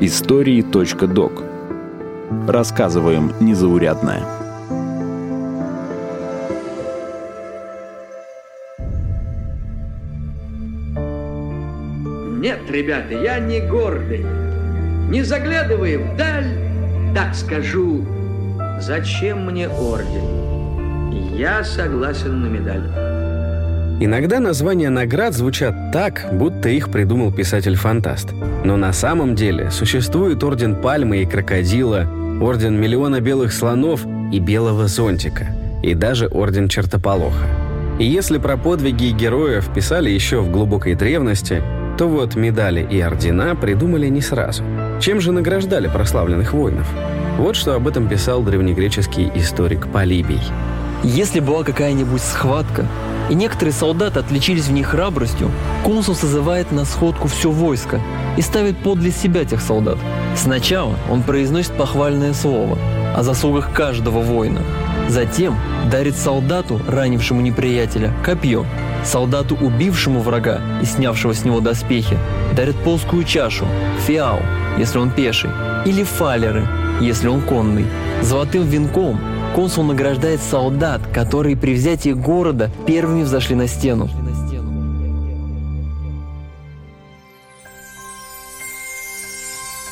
Истории.док Рассказываем незаурядное. Нет, ребята, я не гордый. Не заглядывая вдаль, так скажу, зачем мне орден? Я согласен на медаль. Иногда названия наград звучат так, будто их придумал писатель-фантаст. Но на самом деле существует Орден Пальмы и Крокодила, Орден Миллиона Белых Слонов и Белого Зонтика, и даже Орден Чертополоха. И если про подвиги героев писали еще в глубокой древности, то вот медали и ордена придумали не сразу. Чем же награждали прославленных воинов? Вот что об этом писал древнегреческий историк Полибий. Если была какая-нибудь схватка, и некоторые солдаты отличились в ней храбростью, консул созывает на сходку все войско и ставит подле себя тех солдат. Сначала он произносит похвальное слово о заслугах каждого воина. Затем дарит солдату, ранившему неприятеля, копье. Солдату, убившему врага и снявшего с него доспехи, дарит полскую чашу, фиал, если он пеший, или фалеры, если он конный. Золотым венком консул награждает солдат, которые при взятии города первыми взошли на стену.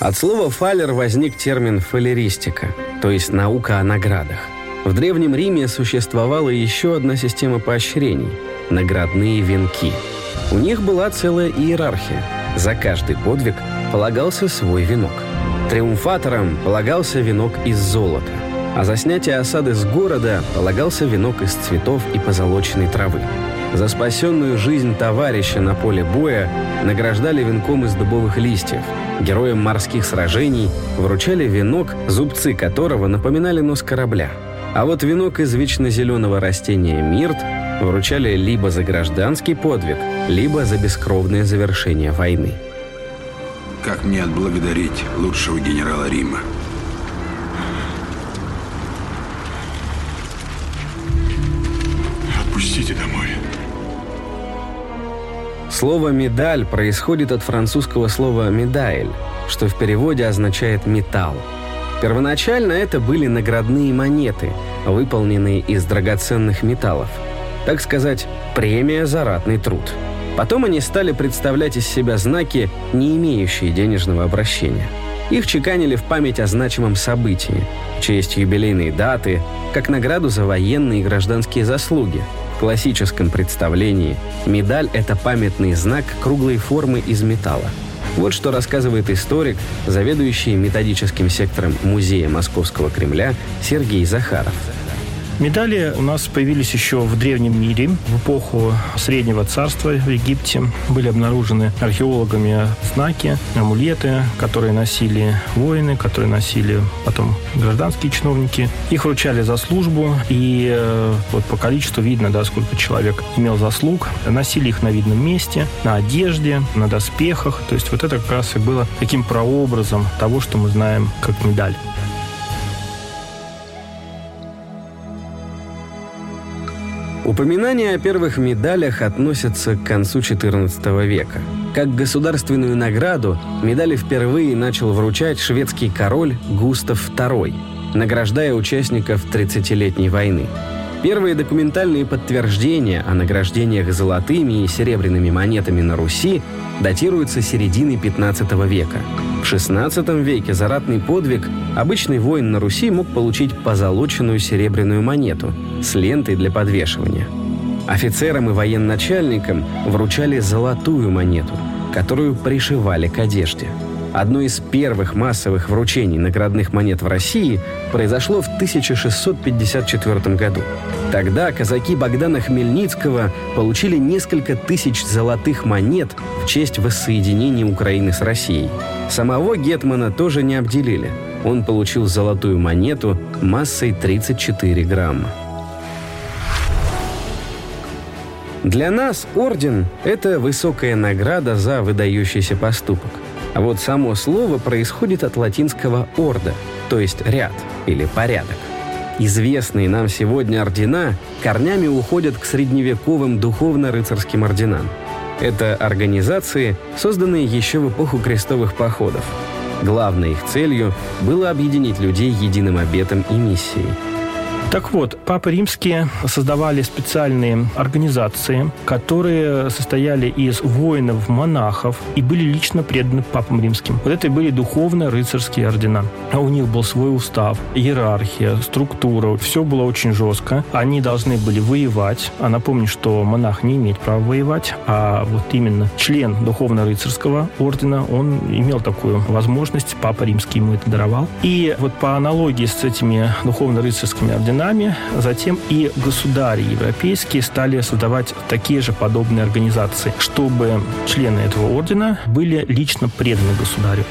От слова «фалер» возник термин «фалеристика», то есть наука о наградах. В Древнем Риме существовала еще одна система поощрений – наградные венки. У них была целая иерархия. За каждый подвиг полагался свой венок. Триумфаторам полагался венок из золота – а за снятие осады с города полагался венок из цветов и позолоченной травы. За спасенную жизнь товарища на поле боя награждали венком из дубовых листьев. Героям морских сражений вручали венок, зубцы которого напоминали нос корабля. А вот венок из вечно зеленого растения мирт вручали либо за гражданский подвиг, либо за бескровное завершение войны. Как мне отблагодарить лучшего генерала Рима? Слово «медаль» происходит от французского слова «медайль», что в переводе означает «металл». Первоначально это были наградные монеты, выполненные из драгоценных металлов. Так сказать, премия за ратный труд. Потом они стали представлять из себя знаки, не имеющие денежного обращения. Их чеканили в память о значимом событии, в честь юбилейной даты, как награду за военные и гражданские заслуги – классическом представлении медаль – это памятный знак круглой формы из металла. Вот что рассказывает историк, заведующий методическим сектором Музея Московского Кремля Сергей Захаров. Медали у нас появились еще в Древнем мире. В эпоху Среднего царства в Египте были обнаружены археологами знаки, амулеты, которые носили воины, которые носили потом гражданские чиновники. Их вручали за службу, и э, вот по количеству видно, да, сколько человек имел заслуг. Носили их на видном месте, на одежде, на доспехах. То есть вот это как раз и было таким прообразом того, что мы знаем как медаль. Упоминания о первых медалях относятся к концу XIV века. Как государственную награду медали впервые начал вручать шведский король Густав II, награждая участников 30-летней войны. Первые документальные подтверждения о награждениях золотыми и серебряными монетами на Руси датируются серединой 15 века. В XVI веке за ратный подвиг обычный воин на Руси мог получить позолоченную серебряную монету с лентой для подвешивания. Офицерам и военачальникам вручали золотую монету, которую пришивали к одежде – Одно из первых массовых вручений наградных монет в России произошло в 1654 году. Тогда казаки Богдана Хмельницкого получили несколько тысяч золотых монет в честь воссоединения Украины с Россией. Самого Гетмана тоже не обделили. Он получил золотую монету массой 34 грамма. Для нас орден – это высокая награда за выдающийся поступок. А вот само слово происходит от латинского «орда», то есть ряд или порядок. Известные нам сегодня ордена корнями уходят к средневековым духовно-рыцарским орденам. Это организации, созданные еще в эпоху крестовых походов. Главной их целью было объединить людей единым обетом и миссией – так вот, папы римские создавали специальные организации, которые состояли из воинов, монахов и были лично преданы папам римским. Вот это и были духовно-рыцарские ордена. А у них был свой устав, иерархия, структура. Все было очень жестко. Они должны были воевать. А напомню, что монах не имеет права воевать, а вот именно член духовно-рыцарского ордена, он имел такую возможность. Папа римский ему это даровал. И вот по аналогии с этими духовно-рыцарскими орденами нами, затем и государи европейские стали создавать такие же подобные организации, чтобы члены этого ордена были лично преданы государю.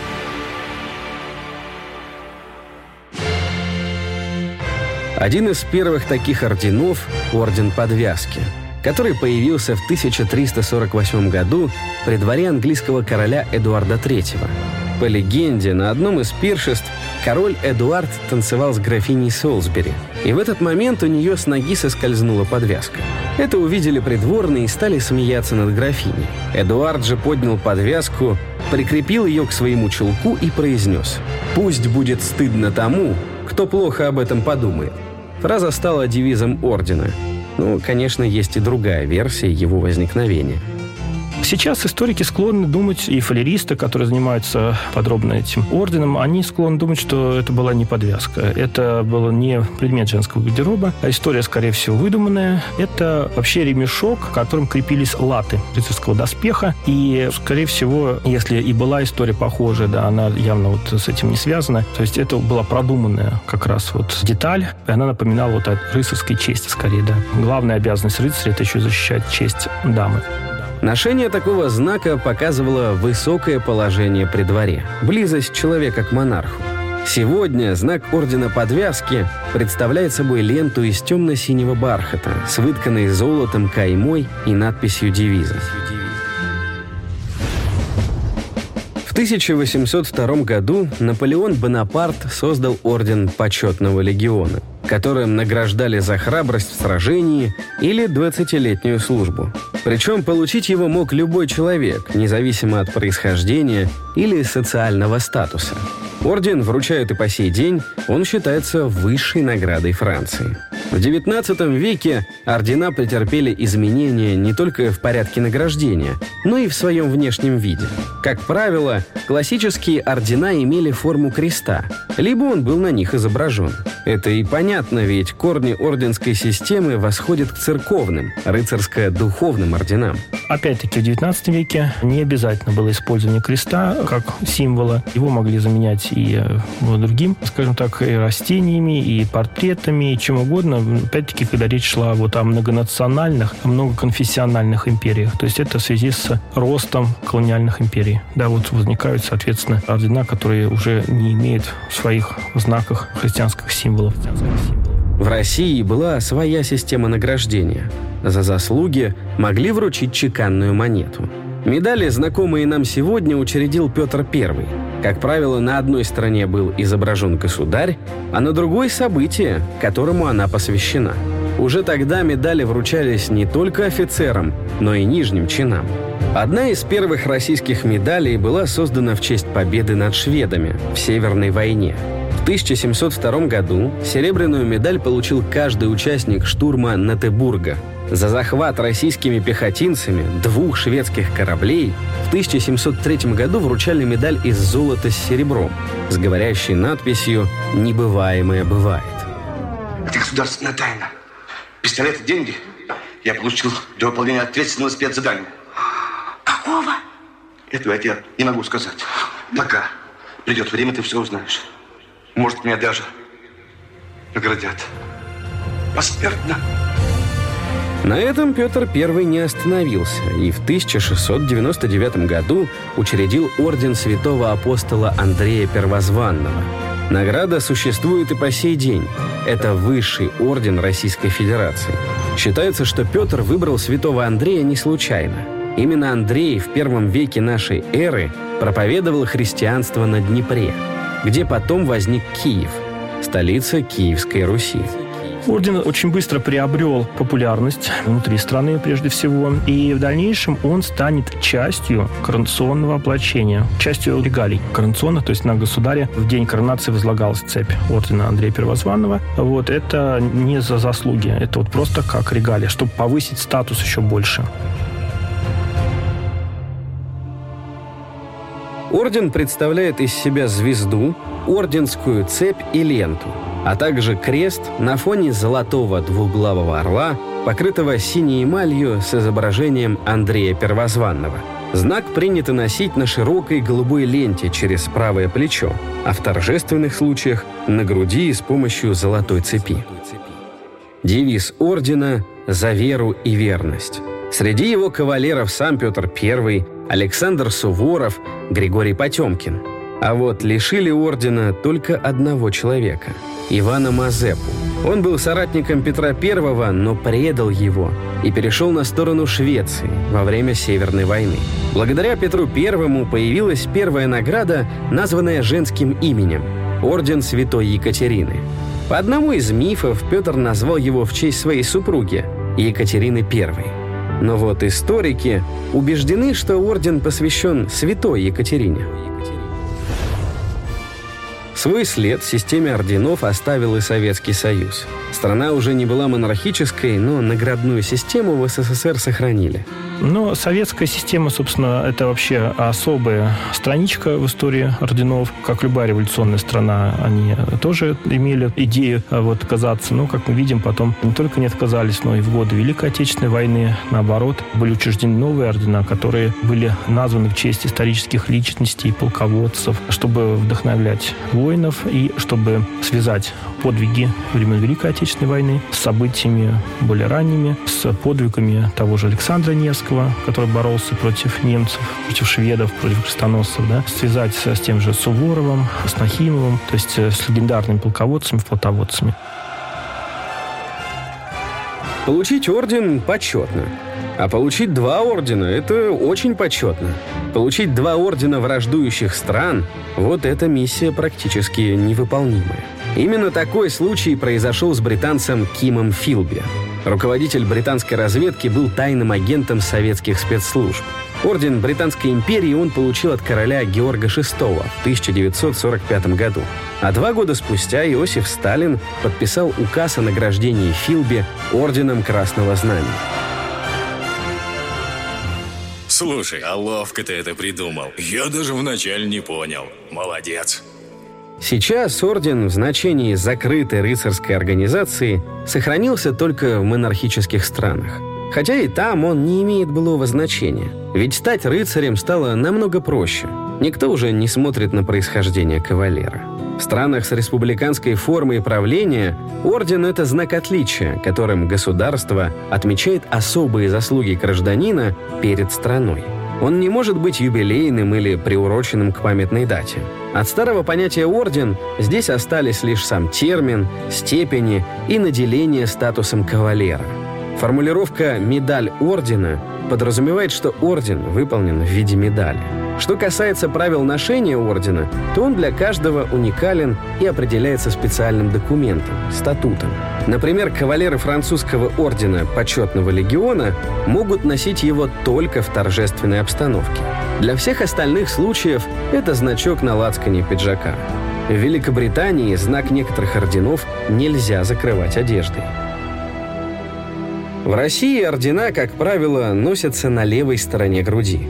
Один из первых таких орденов – Орден Подвязки, который появился в 1348 году при дворе английского короля Эдуарда III. По легенде, на одном из пиршеств король Эдуард танцевал с графиней Солсбери, и в этот момент у нее с ноги соскользнула подвязка. Это увидели придворные и стали смеяться над графиней. Эдуард же поднял подвязку, прикрепил ее к своему чулку и произнес «Пусть будет стыдно тому, кто плохо об этом подумает». Фраза стала девизом ордена. Ну, конечно, есть и другая версия его возникновения – Сейчас историки склонны думать, и фалеристы, которые занимаются подробно этим орденом, они склонны думать, что это была не подвязка. Это был не предмет женского гардероба, а история, скорее всего, выдуманная. Это вообще ремешок, которым крепились латы рыцарского доспеха. И, скорее всего, если и была история похожая, да, она явно вот с этим не связана. То есть это была продуманная как раз вот деталь, и она напоминала вот о рыцарской чести, скорее, да. Главная обязанность рыцаря – это еще защищать честь дамы. Ношение такого знака показывало высокое положение при дворе, близость человека к монарху. Сегодня знак Ордена Подвязки представляет собой ленту из темно-синего бархата с вытканной золотом каймой и надписью девиза. В 1802 году Наполеон Бонапарт создал Орден Почетного Легиона, которым награждали за храбрость в сражении или 20-летнюю службу. Причем получить его мог любой человек, независимо от происхождения или социального статуса. Орден вручают и по сей день, он считается высшей наградой Франции. В XIX веке ордена претерпели изменения не только в порядке награждения, но и в своем внешнем виде. Как правило, классические ордена имели форму креста, либо он был на них изображен. Это и понятно, ведь корни орденской системы восходят к церковным, рыцарско-духовным орденам. Опять-таки, в XIX веке не обязательно было использование креста как символа. Его могли заменять и э, другим, скажем так, и растениями, и портретами, и чем угодно опять-таки, когда речь шла вот о многонациональных, о многоконфессиональных империях. То есть это в связи с ростом колониальных империй. Да, вот возникают, соответственно, ордена, которые уже не имеют в своих знаках христианских символов. В России была своя система награждения. За заслуги могли вручить чеканную монету. Медали, знакомые нам сегодня, учредил Петр I. Как правило, на одной стороне был изображен государь, а на другой – событие, которому она посвящена. Уже тогда медали вручались не только офицерам, но и нижним чинам. Одна из первых российских медалей была создана в честь победы над шведами в Северной войне. В 1702 году серебряную медаль получил каждый участник штурма Натебурга – за захват российскими пехотинцами двух шведских кораблей в 1703 году вручали медаль из золота с серебром с говорящей надписью «Небываемое бывает». Это государственная тайна. Пистолет и деньги я получил для выполнения ответственного спецзадания. Какого? Этого я тебе не могу сказать. Пока придет время, ты все узнаешь. Может, меня даже наградят. Посмертно. На этом Петр I не остановился и в 1699 году учредил орден святого апостола Андрея Первозванного. Награда существует и по сей день. Это высший орден Российской Федерации. Считается, что Петр выбрал святого Андрея не случайно. Именно Андрей в первом веке нашей эры проповедовал христианство на Днепре, где потом возник Киев, столица Киевской Руси. Орден очень быстро приобрел популярность внутри страны прежде всего, и в дальнейшем он станет частью коронационного оплачения, частью регалий коронационных, то есть на государе в день коронации возлагалась цепь ордена Андрея Первозванного. Вот это не за заслуги, это вот просто как регалия, чтобы повысить статус еще больше. Орден представляет из себя звезду, орденскую цепь и ленту, а также крест на фоне золотого двуглавого орла, покрытого синей эмалью с изображением Андрея Первозванного. Знак принято носить на широкой голубой ленте через правое плечо, а в торжественных случаях – на груди с помощью золотой цепи. Девиз ордена «За веру и верность». Среди его кавалеров сам Петр I, Александр Суворов, Григорий Потемкин. А вот лишили ордена только одного человека – Ивана Мазепу. Он был соратником Петра I, но предал его и перешел на сторону Швеции во время Северной войны. Благодаря Петру I появилась первая награда, названная женским именем – Орден Святой Екатерины. По одному из мифов Петр назвал его в честь своей супруги – Екатерины I. Но вот историки убеждены, что орден посвящен святой Екатерине. Свой след в системе орденов оставил и Советский Союз. Страна уже не была монархической, но наградную систему в СССР сохранили. Но советская система, собственно, это вообще особая страничка в истории орденов. Как любая революционная страна, они тоже имели идею а, вот отказаться. Но, как мы видим, потом не только не отказались, но и в годы Великой Отечественной войны, наоборот, были учреждены новые ордена, которые были названы в честь исторических личностей, полководцев, чтобы вдохновлять воинов и чтобы связать подвиги времен Великой Отечественной войны с событиями более ранними, с подвигами того же Александра Невского, который боролся против немцев, против шведов, против крестоносцев, да, связать с, с тем же Суворовым, с Нахимовым, то есть э, с легендарными полководцами, флотоводцами. Получить орден почетно. А получить два ордена – это очень почетно. Получить два ордена враждующих стран – вот эта миссия практически невыполнимая. Именно такой случай произошел с британцем Кимом Филби. Руководитель британской разведки был тайным агентом советских спецслужб. Орден Британской империи он получил от короля Георга VI в 1945 году. А два года спустя Иосиф Сталин подписал указ о награждении Филби орденом Красного Знамени. Слушай, а ловко ты это придумал. Я даже вначале не понял. Молодец. Сейчас орден в значении закрытой рыцарской организации сохранился только в монархических странах. Хотя и там он не имеет былого значения. Ведь стать рыцарем стало намного проще. Никто уже не смотрит на происхождение кавалера. В странах с республиканской формой правления орден – это знак отличия, которым государство отмечает особые заслуги гражданина перед страной. Он не может быть юбилейным или приуроченным к памятной дате. От старого понятия «орден» здесь остались лишь сам термин, степени и наделение статусом кавалера. Формулировка «медаль ордена» подразумевает, что орден выполнен в виде медали. Что касается правил ношения ордена, то он для каждого уникален и определяется специальным документом – статутом. Например, кавалеры французского ордена почетного легиона могут носить его только в торжественной обстановке. Для всех остальных случаев это значок на лацкане пиджака. В Великобритании знак некоторых орденов нельзя закрывать одеждой. В России ордена, как правило, носятся на левой стороне груди.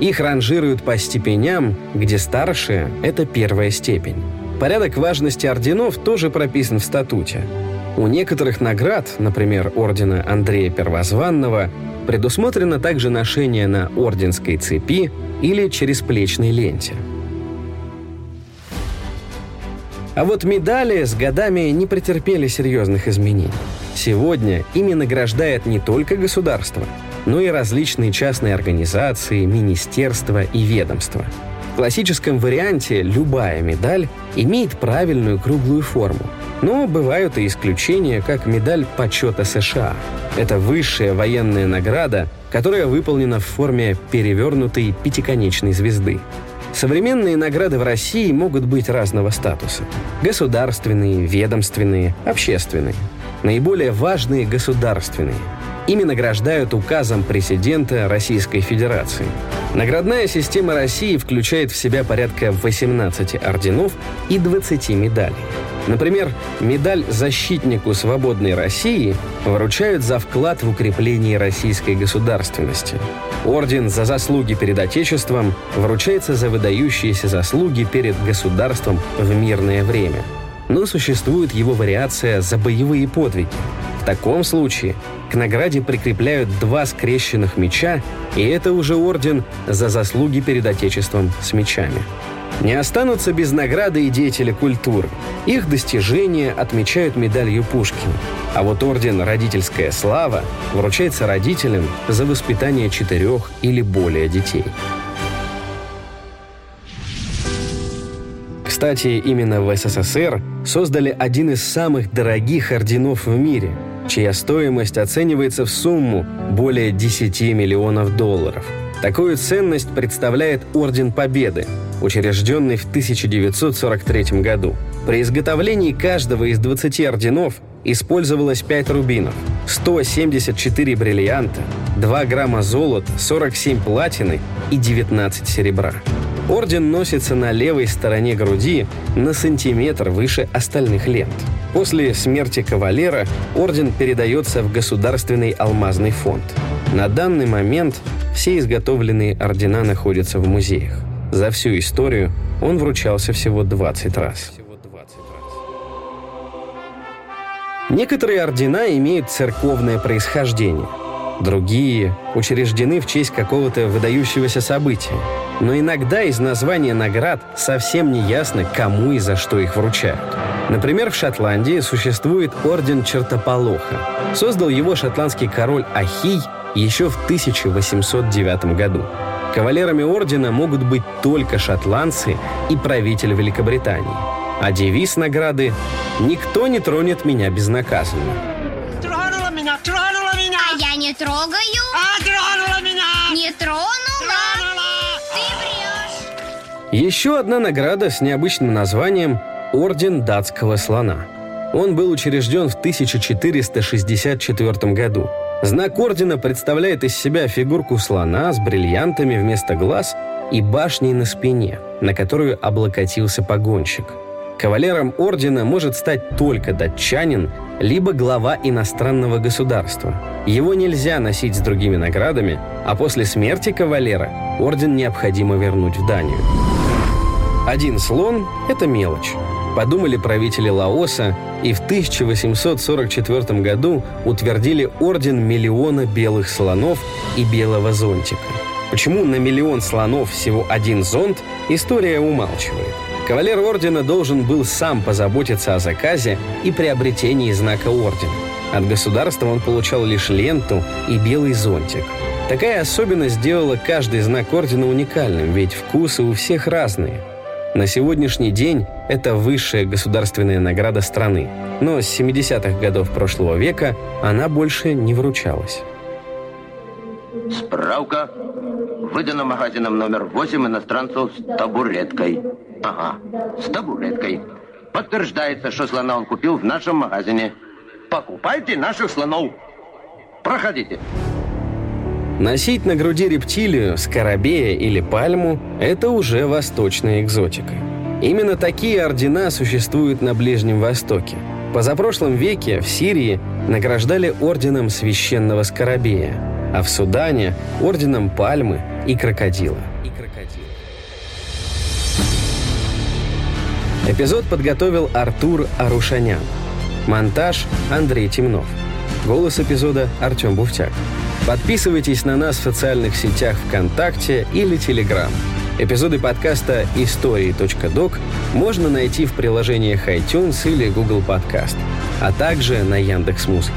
Их ранжируют по степеням, где старшая – это первая степень. Порядок важности орденов тоже прописан в статуте. У некоторых наград, например, ордена Андрея Первозванного, предусмотрено также ношение на орденской цепи или через плечной ленте. А вот медали с годами не претерпели серьезных изменений. Сегодня ими награждает не только государство, но и различные частные организации, министерства и ведомства. В классическом варианте любая медаль имеет правильную круглую форму, но бывают и исключения, как медаль почета США. Это высшая военная награда, которая выполнена в форме перевернутой пятиконечной звезды. Современные награды в России могут быть разного статуса. Государственные, ведомственные, общественные. Наиболее важные – государственные. Ими награждают указом президента Российской Федерации. Наградная система России включает в себя порядка 18 орденов и 20 медалей. Например, медаль «Защитнику свободной России» вручают за вклад в укрепление российской государственности. Орден за заслуги перед Отечеством вручается за выдающиеся заслуги перед государством в мирное время. Но существует его вариация за боевые подвиги. В таком случае к награде прикрепляют два скрещенных меча, и это уже орден за заслуги перед Отечеством с мечами. Не останутся без награды и деятели культуры. Их достижения отмечают медалью Пушкина. А вот орден «Родительская слава» вручается родителям за воспитание четырех или более детей. Кстати, именно в СССР создали один из самых дорогих орденов в мире, чья стоимость оценивается в сумму более 10 миллионов долларов. Такую ценность представляет Орден Победы, учрежденный в 1943 году. При изготовлении каждого из 20 орденов использовалось 5 рубинов, 174 бриллианта, 2 грамма золота, 47 платины и 19 серебра. Орден носится на левой стороне груди на сантиметр выше остальных лент. После смерти кавалера орден передается в Государственный алмазный фонд. На данный момент все изготовленные ордена находятся в музеях. За всю историю он вручался всего 20 раз. Некоторые ордена имеют церковное происхождение. Другие учреждены в честь какого-то выдающегося события. Но иногда из названия наград совсем не ясно, кому и за что их вручают. Например, в Шотландии существует орден Чертополоха. Создал его шотландский король Ахий еще в 1809 году. Кавалерами ордена могут быть только шотландцы и правитель Великобритании. А девиз награды «Никто не тронет меня безнаказанно». Тронула меня, тронула меня! А я не трогаю. А, тронула меня! Не тронула. Тронула! Ты врешь. Еще одна награда с необычным названием «Орден датского слона». Он был учрежден в 1464 году. Знак ордена представляет из себя фигурку слона с бриллиантами вместо глаз и башней на спине, на которую облокотился погонщик. Кавалером ордена может стать только датчанин, либо глава иностранного государства. Его нельзя носить с другими наградами, а после смерти кавалера орден необходимо вернуть в Данию. Один слон – это мелочь. Подумали правители Лаоса и в 1844 году утвердили орден миллиона белых слонов и белого зонтика. Почему на миллион слонов всего один зонт, история умалчивает. Кавалер ордена должен был сам позаботиться о заказе и приобретении знака ордена. От государства он получал лишь ленту и белый зонтик. Такая особенность сделала каждый знак ордена уникальным, ведь вкусы у всех разные. На сегодняшний день это высшая государственная награда страны, но с 70-х годов прошлого века она больше не вручалась. Справка. Выдана магазином номер 8 иностранцу с табуреткой. Ага, с табуреткой. Подтверждается, что слона он купил в нашем магазине. Покупайте наших слонов. Проходите. Носить на груди рептилию, скоробея или пальму – это уже восточная экзотика. Именно такие ордена существуют на Ближнем Востоке. Позапрошлом веке в Сирии награждали орденом священного скоробея, а в Судане – орденом пальмы и крокодила. Эпизод подготовил Артур Арушанян. Монтаж – Андрей Темнов. Голос эпизода – Артем Буфтяк. Подписывайтесь на нас в социальных сетях ВКонтакте или Телеграм. Эпизоды подкаста «Истории.док» можно найти в приложениях iTunes или Google Podcast, а также на Яндекс.Музыке.